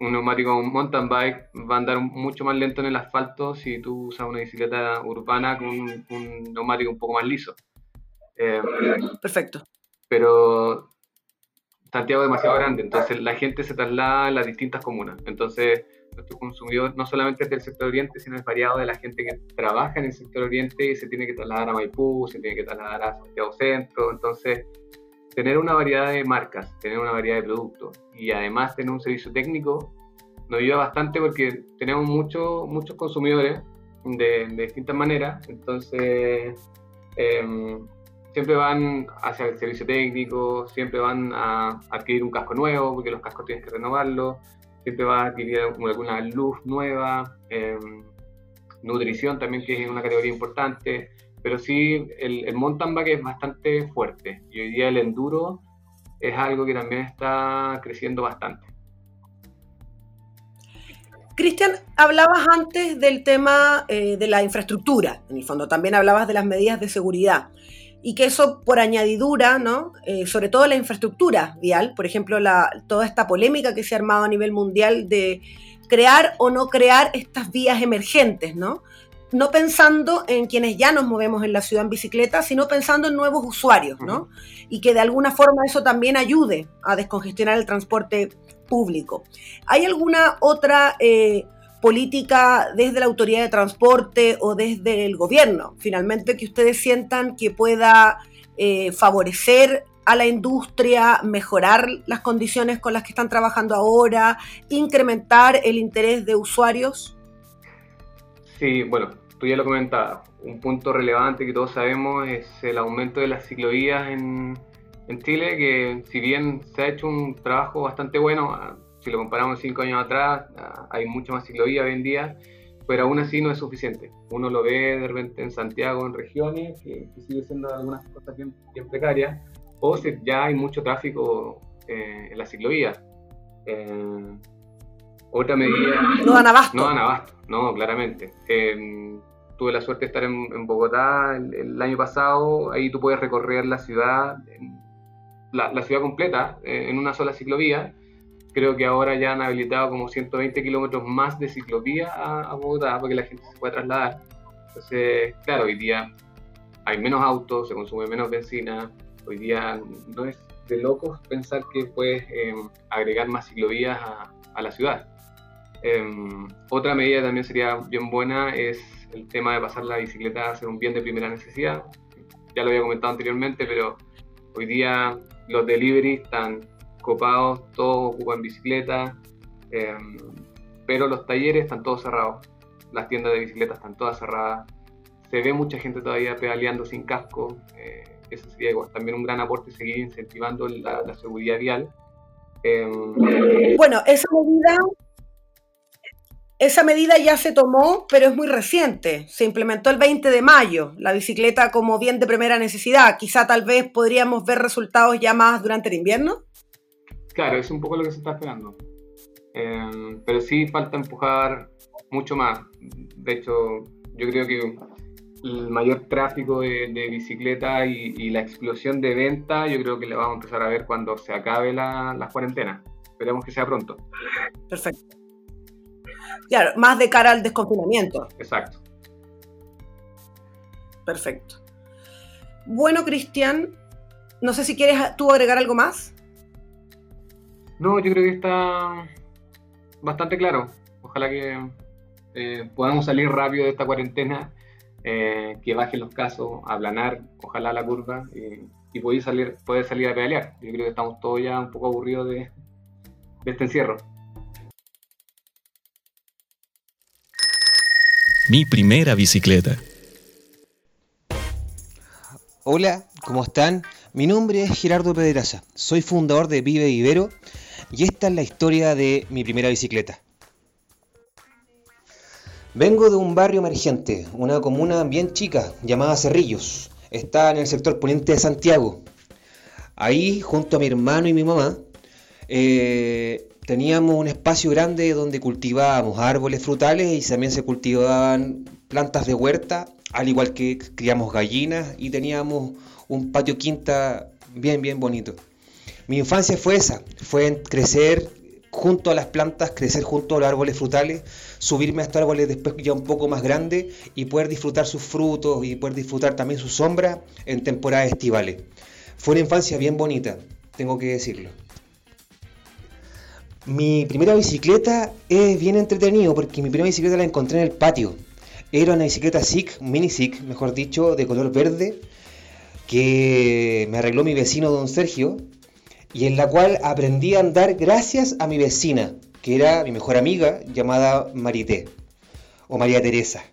un neumático un mountain bike va a andar mucho más lento en el asfalto si tú usas una bicicleta urbana con un, neumático un poco más liso. Em, Perfecto. Pero Santiago es demasiado grande, entonces la gente se traslada a las distintas comunas. Entonces, nuestro consumidor no solamente es del sector oriente, sino es variado de la gente que trabaja en el sector oriente y se tiene que trasladar a Maipú, se tiene que trasladar a Santiago Centro. Entonces, tener una variedad de marcas, tener una variedad de productos y además tener un servicio técnico nos ayuda bastante porque tenemos muchos muchos consumidores de, de distintas maneras. Entonces, eh, siempre van hacia el servicio técnico, siempre van a adquirir un casco nuevo, porque los cascos tienes que renovarlos, siempre van a adquirir alguna luz nueva, em, nutrición también, que es una categoría importante, pero sí, el, el mountain bike es bastante fuerte y hoy día el enduro es algo que también está creciendo bastante. Cristian, hablabas antes del tema eh, de la infraestructura, en el fondo también hablabas de las medidas de seguridad y que eso por añadidura, ¿no? Eh, sobre todo la infraestructura vial, por ejemplo, la, toda esta polémica que se ha armado a nivel mundial de crear o no crear estas vías emergentes, ¿no? No pensando en quienes ya nos movemos en la ciudad en bicicleta, sino pensando en nuevos usuarios, ¿no? Y que de alguna forma eso también ayude a descongestionar el transporte público. ¿Hay alguna otra eh, política desde la autoridad de transporte o desde el gobierno, finalmente que ustedes sientan que pueda eh, favorecer a la industria, mejorar las condiciones con las que están trabajando ahora, incrementar el interés de usuarios? Sí, bueno, tú ya lo comentabas. Un punto relevante que todos sabemos es el aumento de las ciclovías en, en Chile, que si bien se ha hecho un trabajo bastante bueno, si lo comparamos cinco años atrás, ah, hay mucho más ciclovía hoy en día, pero aún así no es suficiente. Uno lo ve de repente en Santiago, en regiones, que, sigue siendo algunas cosas bien, precarias, o si ya hay mucho tráfico eh, en la ciclovía. Eh, otra medida... No dan abasto. No dan abasto, no, claramente. Eh, tuve la suerte de estar en, Bogotá el, año pasado, ahí tú puedes recorrer la ciudad, la, la ciudad completa en una sola ciclovía, Creo que ahora ya han habilitado como 120 kilómetros más de ciclovía a, Bogotá para que la gente se pueda trasladar. Entonces, claro, hoy día hay menos autos, se consume menos benzina. Hoy día no es de locos pensar que puedes em, agregar más ciclovías a, la ciudad. Em, otra medida también sería bien buena es el tema de pasar la bicicleta a ser un bien de primera necesidad. Ya lo había comentado anteriormente, pero hoy día los delivery están todos ocupan bicicleta, em, pero los talleres están todos cerrados, las tiendas de bicicletas están todas cerradas, se ve mucha gente todavía pedaleando sin casco, eh, eso sería también un gran aporte seguir incentivando la, seguridad vial. Em, bueno, esa medida, esa medida ya se tomó, pero es muy reciente. Se implementó el 20 de mayo, la bicicleta como bien de primera necesidad. Quizá tal vez podríamos ver resultados ya más durante el invierno. Claro, es un poco lo que se está esperando. Em, pero sí falta empujar mucho más. De hecho, yo creo que el mayor tráfico de, de bicicleta y, la explosión de venta, yo creo que la vamos a empezar a ver cuando se acabe la, la cuarentena. Esperemos que sea pronto. Perfecto. Claro, más de cara al desconfinamiento. Exacto. Perfecto. Bueno, Cristian, no sé si quieres tú agregar algo más. No, yo creo que está bastante claro. Ojalá que eh, podamos salir rápido de esta cuarentena, eh, que bajen los casos, aplanar, ojalá la curva y poder salir, poder salir a pedalear. Yo creo que estamos todos ya un poco aburridos de, de este encierro. Mi primera bicicleta. Hola, ¿cómo están? Mi nombre es Gerardo Pedraza, soy fundador de Vive Vivero y esta es la historia de mi primera bicicleta. Vengo de un barrio emergente, una comuna bien chica llamada Cerrillos. Está en el sector poniente de Santiago. Ahí, junto a mi hermano y mi mamá, eh, teníamos un espacio grande donde cultivábamos árboles frutales y también se cultivaban plantas de huerta, al igual que criamos gallinas y teníamos un patio quinta bien, bien bonito. Mi infancia fue esa, fue crecer junto a las plantas, crecer junto a los árboles frutales, subirme a estos árboles después ya un poco más grandes y poder disfrutar sus frutos y poder disfrutar también su sombra en temporadas estivales. Fue una infancia bien bonita, tengo que decirlo. Mi primera bicicleta es bien entretenido porque mi primera bicicleta la encontré en el patio. Era una bicicleta SIC, mini SIC, mejor dicho, de color verde, que me arregló mi vecino don Sergio y en la cual aprendí a andar gracias a mi vecina, que era mi mejor amiga, llamada Marité, o María Teresa.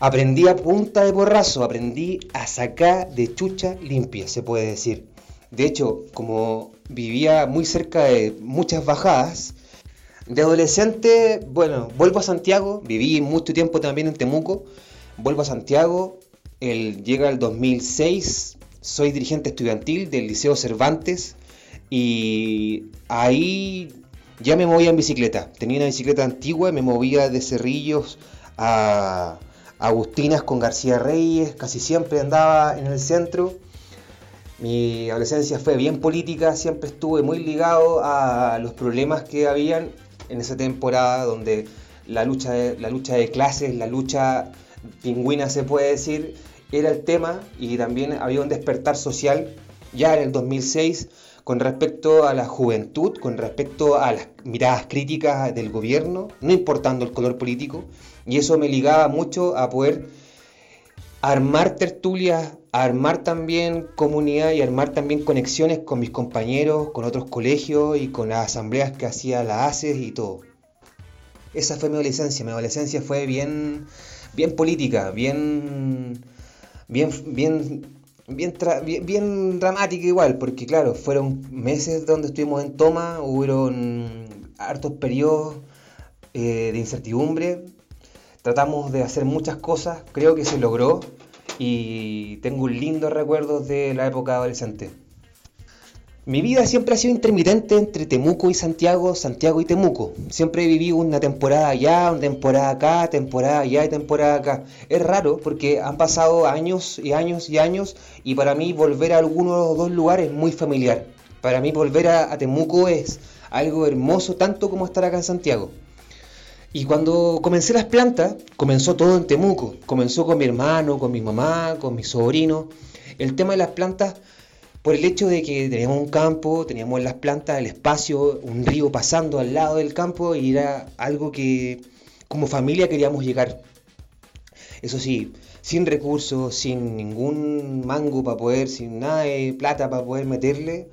Aprendí a punta de porrazo, aprendí a sacar de chucha limpia, se puede decir. De hecho, como vivía muy cerca de muchas bajadas, de adolescente, bueno, vuelvo a Santiago, viví mucho tiempo también en Temuco, vuelvo a Santiago, el, llega el 2006, soy dirigente estudiantil del Liceo Cervantes, y ahí ya me movía en bicicleta. Tenía una bicicleta antigua y me movía de Cerrillos a Agustinas con García Reyes. Casi siempre andaba en el centro. Mi adolescencia fue bien política, siempre estuve muy ligado a los problemas que habían en esa temporada donde la lucha la lucha de clases, la lucha pingüina se puede decir, era el tema y también había un despertar social ya en el 2006 con respecto a la juventud, con respecto a las miradas críticas del gobierno, no importando el color político, y eso me ligaba mucho a poder armar tertulias, armar también comunidad y armar también conexiones con mis compañeros, con otros colegios y con las asambleas que hacía la ACES y todo. Esa fue mi adolescencia, mi adolescencia fue bien, bien política, bien, bien, bien bien, bien, dramática igual, porque claro, fueron meses donde estuvimos en toma, hubieron hartos periodos eh, de incertidumbre, tratamos de hacer muchas cosas, creo que se logró y tengo un lindo recuerdo de la época adolescente. Mi vida siempre ha sido intermitente entre Temuco y Santiago, Santiago y Temuco. Siempre he vivido una temporada allá, una temporada acá, temporada allá y temporada acá. Es raro porque han pasado años y años y años y para mí volver a alguno de los dos lugares es muy familiar. Para mí volver a, Temuco es algo hermoso tanto como estar acá en Santiago. Y cuando comencé las plantas, comenzó todo en Temuco. Comenzó con mi hermano, con mi mamá, con mi sobrino. El tema de las plantas por el hecho de que teníamos un campo, teníamos las plantas, el espacio, un río pasando al lado del campo y era algo que como familia queríamos llegar. Eso sí, sin recursos, sin ningún mango para poder, sin nada de plata para poder meterle,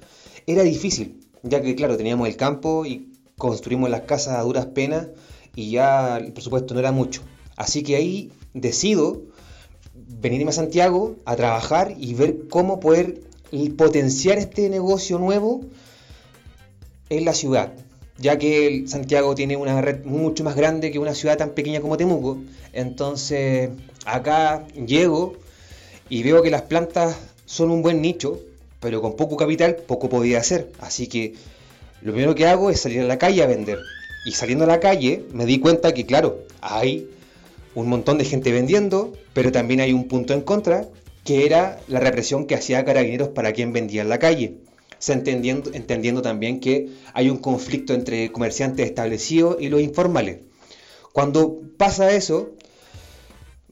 era difícil, ya que claro, teníamos el campo y construimos las casas a duras penas y ya el presupuesto no era mucho. Así que ahí decido venirme a Santiago a trabajar y ver cómo poder potenciar este negocio nuevo en la ciudad, ya que Santiago tiene una red mucho más grande que una ciudad tan pequeña como Temuco. Entonces, acá llego y veo que las plantas son un buen nicho, pero con poco capital poco podía hacer. Así que lo primero que hago es salir a la calle a vender. Y saliendo a la calle me di cuenta que, claro, hay un montón de gente vendiendo, pero también hay un punto en contra, que era la represión que hacía Carabineros para quien vendía en la calle. Se entendiendo, entendiendo también que hay un conflicto entre comerciantes establecidos y los informales. Cuando pasa eso,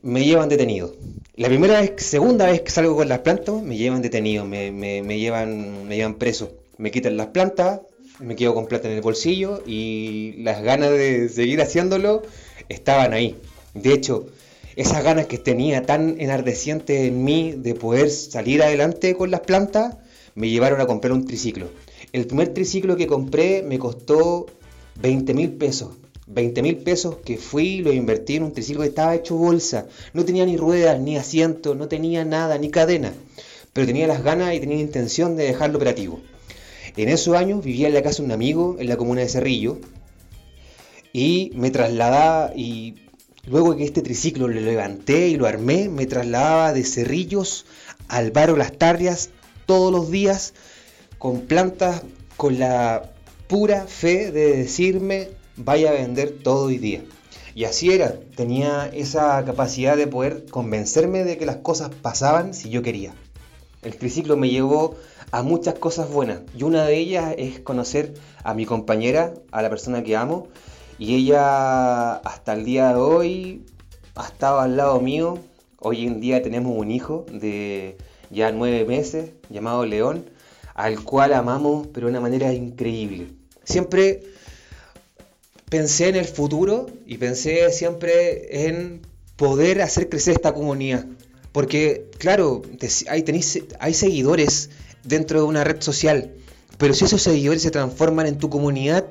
me llevan detenido. La primera vez, segunda vez que salgo con las plantas, me llevan detenido, me, me, llevan, me llevan preso. Me quitan las plantas, me quedo con plata en el bolsillo y las ganas de seguir haciéndolo estaban ahí. De hecho, esas ganas que tenía tan enardecientes en mí de poder salir adelante con las plantas, me llevaron a comprar un triciclo. El primer triciclo que compré me costó 20 mil pesos. 20 mil pesos que fui, lo invertí en un triciclo que estaba hecho bolsa. No tenía ni ruedas, ni asiento, no tenía nada, ni cadena. pero tenía las ganas y tenía intención de dejarlo operativo. En esos años vivía en la casa de un amigo en la comuna de Cerrillo y me trasladaba y luego que este triciclo lo levanté y lo armé, me trasladaba de Cerrillos al barrio Las Tarrias todos los días con plantas con la pura fe de decirme vaya a vender todo hoy día. Y así era, tenía esa capacidad de poder convencerme de que las cosas pasaban si yo quería. El triciclo me llevó a muchas cosas buenas y una de ellas es conocer a mi compañera, a la persona que amo, y ella hasta el día de hoy ha estado al lado mío. Hoy en día tenemos un hijo de ya nueve meses llamado León, al cual amamos pero de una manera increíble. Siempre pensé en el futuro y pensé siempre en poder hacer crecer esta comunidad. Porque, claro, hay, hay seguidores dentro de una red social, pero si esos seguidores se transforman en tu comunidad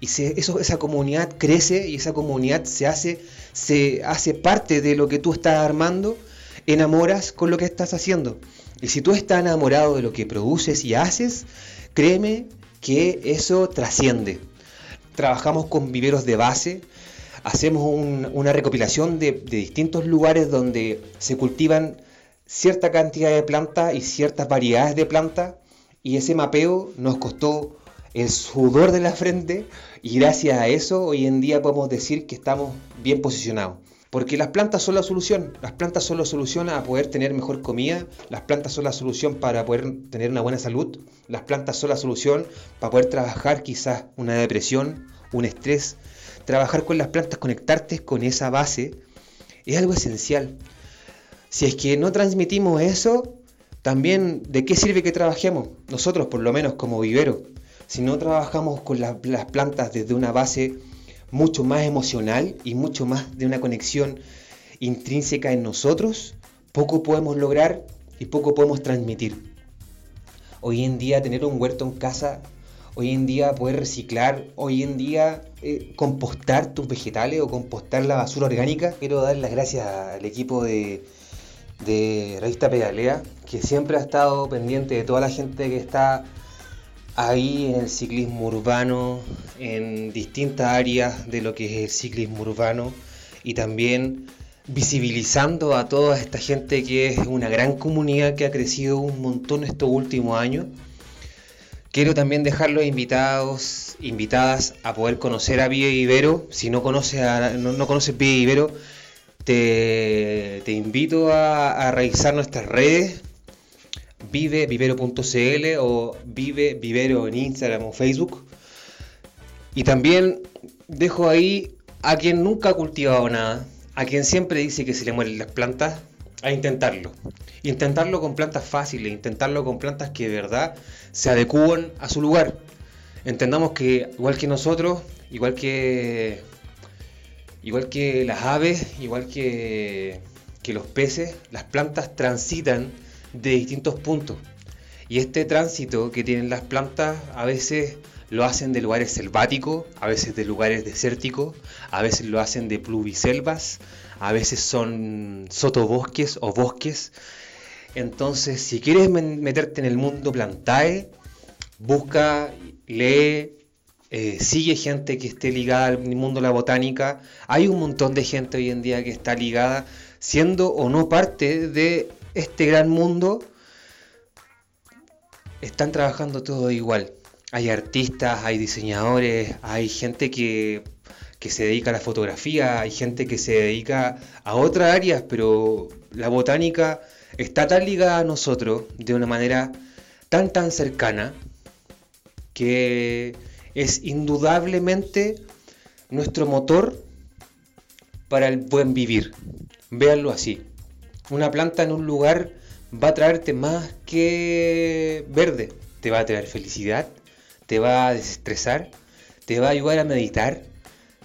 y eso, esa comunidad crece y esa comunidad se hace, se hace parte de lo que tú estás armando, enamoras con lo que estás haciendo. Y si tú estás enamorado de lo que produces y haces, créeme que eso trasciende trabajamos con viveros de base, hacemos una recopilación de, distintos lugares donde se cultivan cierta cantidad de plantas y ciertas variedades de plantas y ese mapeo nos costó el sudor de la frente y gracias a eso hoy en día podemos decir que estamos bien posicionados. Porque las plantas son la solución, las plantas son la solución a poder tener mejor comida, las plantas son la solución para poder tener una buena salud, las plantas son la solución para poder trabajar quizás una depresión, un estrés. Trabajar con las plantas, conectarte con esa base, es algo esencial. Si es que no transmitimos eso, también de qué sirve que trabajemos, nosotros por lo menos como vivero. Si no trabajamos con las plantas desde una base mucho más emocional y mucho más de una conexión intrínseca en nosotros, poco podemos lograr y poco podemos transmitir. Hoy en día tener un huerto en casa, hoy en día poder reciclar, hoy en día eh, compostar tus vegetales o compostar la basura orgánica. Quiero dar las gracias al equipo de, de Revista Pedalea, que siempre ha estado pendiente de toda la gente que está ahí en el ciclismo urbano, en distintas áreas de lo que es el ciclismo urbano y también visibilizando a toda esta gente que es una gran comunidad que ha crecido un montón estos últimos años. Quiero también dejarlos invitados, invitadas a poder conocer a Vive Ibero. Si no conoces, a, no, conoces Vive Ibero, te, invito a revisar nuestras redes vivevivero.cl o Vive Vivero en Instagram o Facebook. Y también dejo ahí a quien nunca ha cultivado nada, a quien siempre dice que se le mueren las plantas, a intentarlo. Intentarlo con plantas fáciles, intentarlo con plantas que de verdad se adecúen a su lugar. Entendamos que igual que nosotros, igual que igual que las aves, igual que, que los peces, las plantas transitan de distintos puntos. Y este tránsito que tienen las plantas a veces lo hacen de lugares selváticos, a veces de lugares desérticos, a veces lo hacen de pluviselvas, a veces son sotobosques o bosques. Entonces, si quieres meterte en el mundo plantae, busca, lee, eh, sigue gente que esté ligada al mundo de la botánica. Hay un montón de gente hoy en día que está ligada, siendo o no parte de este gran mundo, están trabajando todo igual. Hay artistas, hay diseñadores, hay gente que, se dedica a la fotografía, hay gente que se dedica a otras áreas, pero la botánica está tan ligada a nosotros de una manera tan tan cercana que es indudablemente nuestro motor para el buen vivir. Véanlo así una planta en un lugar va a traerte más que verde. Te va a traer felicidad, te va a desestresar, te va a ayudar a meditar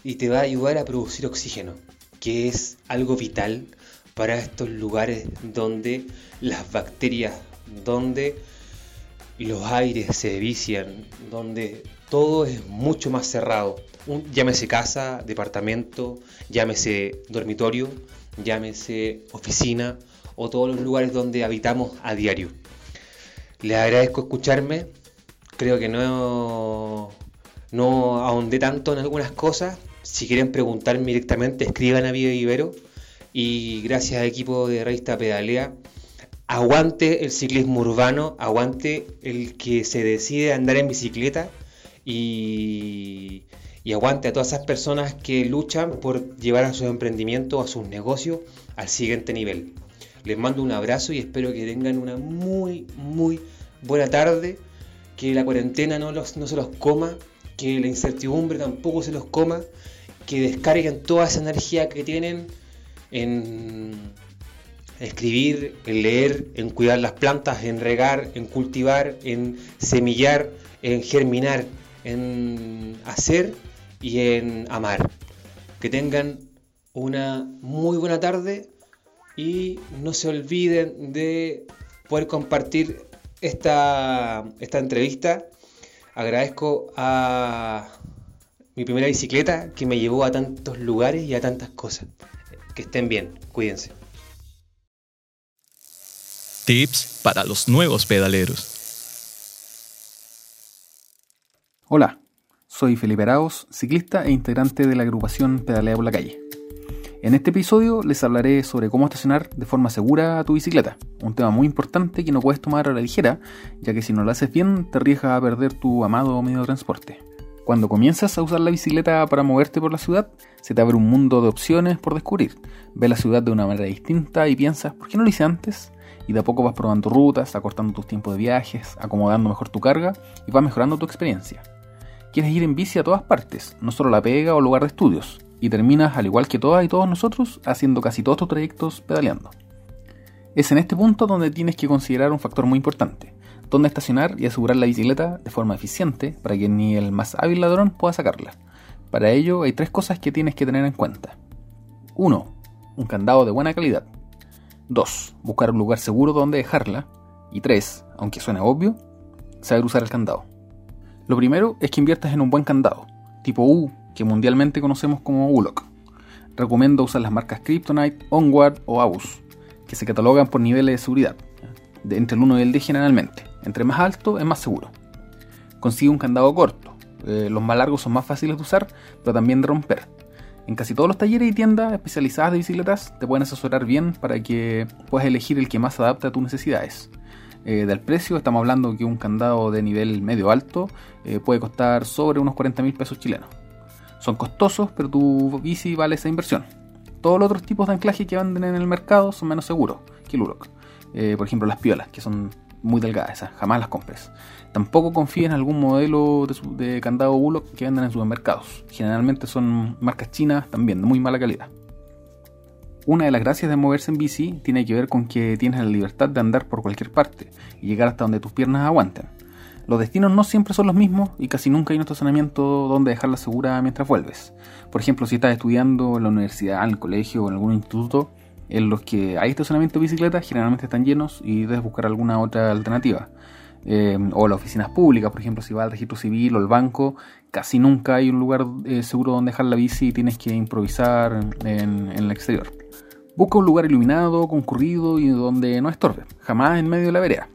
y te va a ayudar a producir oxígeno, que es algo vital para estos lugares donde las bacterias, donde los aires se vician, donde todo es mucho más cerrado. llámese casa, departamento, llámese dormitorio, llámese oficina o todos los lugares donde habitamos a diario. Les agradezco escucharme. Creo que no, no ahondé tanto en algunas cosas. Si quieren preguntarme directamente, escriban a Vive Ibero. Y gracias al equipo de revista Pedalea, aguante el ciclismo urbano, aguante el que se decide andar en bicicleta y, y aguante a todas esas personas que luchan por llevar a sus emprendimientos, a sus negocios al siguiente nivel. Les mando un abrazo y espero que tengan una muy, muy buena tarde, que la cuarentena no, los, no se los coma, que la incertidumbre tampoco se los coma, que descarguen toda esa energía que tienen en escribir, en leer, en cuidar las plantas, en regar, en cultivar, en semillar, en germinar, en hacer y en amar. Que tengan una muy buena tarde y no se olviden de poder compartir esta, esta entrevista. Agradezco a mi primera bicicleta que me llevó a tantos lugares y a tantas cosas. Que estén bien, cuídense. Tips para los nuevos pedaleros. Hola, soy Felipe Araos, ciclista e integrante de la agrupación Pedalea por la Calle. En este episodio les hablaré sobre cómo estacionar de forma segura tu bicicleta, un tema muy importante que no puedes tomar a la ligera, ya que si no lo haces bien te arriesgas a perder tu amado medio de transporte. Cuando comienzas a usar la bicicleta para moverte por la ciudad, se te abre un mundo de opciones por descubrir. Ves la ciudad de una manera distinta y piensas, ¿por qué no lo hice antes? Y de a poco vas probando rutas, acortando tus tiempos de viajes, acomodando mejor tu carga y vas mejorando tu experiencia. Quieres ir en bici a todas partes, no solo la pega o lugar de estudios, y terminas, al igual que todas y todos nosotros, haciendo casi todos tus trayectos pedaleando. Es en este punto donde tienes que considerar un factor muy importante, dónde estacionar y asegurar la bicicleta de forma eficiente para que ni el más hábil ladrón pueda sacarla. Para ello hay tres cosas que tienes que tener en cuenta. 1. Un candado de buena calidad. 2. Buscar un lugar seguro donde dejarla. Y 3. Aunque suene obvio, saber usar el candado. Lo primero es que inviertas en un buen candado, tipo U, que mundialmente conocemos como ULOC. Recomiendo usar las marcas Kryptonite, Onward o Abus, que se catalogan por niveles de seguridad, de entre el 1 y el 10 generalmente. Entre más alto es más seguro. Consigue un candado corto. Eh, los más largos son más fáciles de usar, pero también de romper. En casi todos los talleres y tiendas especializadas de bicicletas te pueden asesorar bien para que puedas elegir el que más se adapte a tus necesidades. Eh, del precio, estamos hablando que un candado de nivel medio alto eh, puede costar sobre unos 40 mil pesos chilenos. Son costosos, pero tu bici vale esa inversión. Todos los otros tipos de anclaje que venden en el mercado son menos seguros que el ULOC. Eh, por ejemplo, las piolas, que son muy delgadas, esas jamás las compres. Tampoco confíes en algún modelo de, candado ULOC que venden en supermercados. Generalmente son marcas chinas también, de muy mala calidad. Una de las gracias de moverse en bici tiene que ver con que tienes la libertad de andar por cualquier parte y llegar hasta donde tus piernas aguanten. Los destinos no siempre son los mismos y casi nunca hay un estacionamiento donde dejarla segura mientras vuelves. Por ejemplo, si estás estudiando en la universidad, en el colegio o en algún instituto, en los que hay estacionamiento de bicicletas generalmente están llenos y debes buscar alguna otra alternativa. Eh, o las oficinas públicas, por ejemplo, si vas al registro civil o al banco, casi nunca hay un lugar eh, seguro donde dejar la bici y tienes que improvisar en, en el exterior. Busca un lugar iluminado, concurrido y donde no estorbe, jamás en medio de la vereda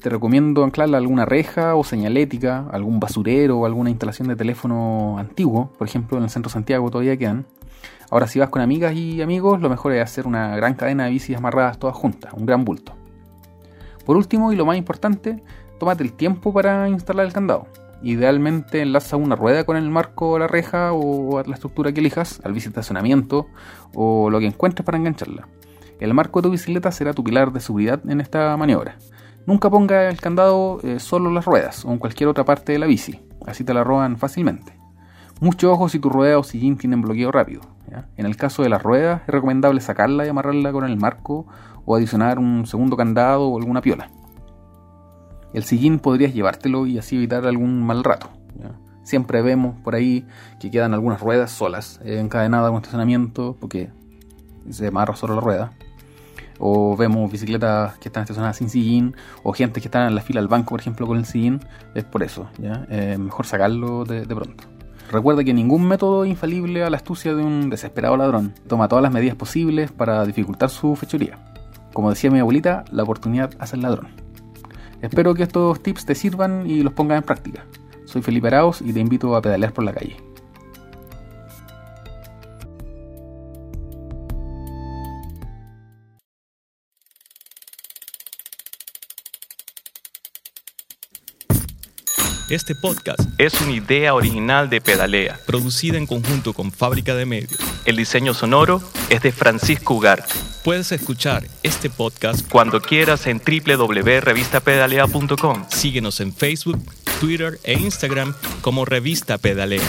te recomiendo anclarla a alguna reja o señalética, algún basurero o alguna instalación de teléfono antiguo. Por ejemplo, en el centro Santiago todavía quedan. Ahora, si vas con amigas y amigos, lo mejor es hacer una gran cadena de bicis amarradas todas juntas, un gran bulto. Por último, y lo más importante, tómate el tiempo para instalar el candado. Idealmente enlaza una rueda con el marco la reja o la estructura que elijas, al estacionamiento o lo que encuentres para engancharla. El marco de tu bicicleta será tu pilar de seguridad en esta maniobra. Nunca ponga el candado eh, solo las ruedas o en cualquier otra parte de la bici, así te la roban fácilmente. Mucho ojo si tu rueda o sillín tienen bloqueo rápido. En el caso de las ruedas es recomendable sacarla y amarrarla con el marco o adicionar un segundo candado o alguna piola. El sillín podrías llevártelo y así evitar algún mal rato. Siempre vemos por ahí que quedan algunas ruedas solas, eh, encadenadas a un estacionamiento porque se amarra solo la rueda o vemos bicicletas que están estacionadas sin sillín, o gente que está en la fila del banco, por ejemplo, con el sillín, es por eso. Eh, mejor sacarlo de, pronto. Recuerda que ningún método infalible a la astucia de un desesperado ladrón. Toma todas las medidas posibles para dificultar su fechoría. Como decía mi abuelita, la oportunidad hace el ladrón. Espero que estos tips te sirvan y los pongas en práctica. Soy Felipe Arauz y te invito a pedalear por la calle. Este podcast es una idea original de Pedalea, producida en conjunto con Fábrica de Medios. El diseño sonoro es de Francisco Ugarte. Puedes escuchar este podcast cuando quieras en www.revistapedalea.com. Síguenos en Facebook, Twitter e Instagram como Revista Pedalea.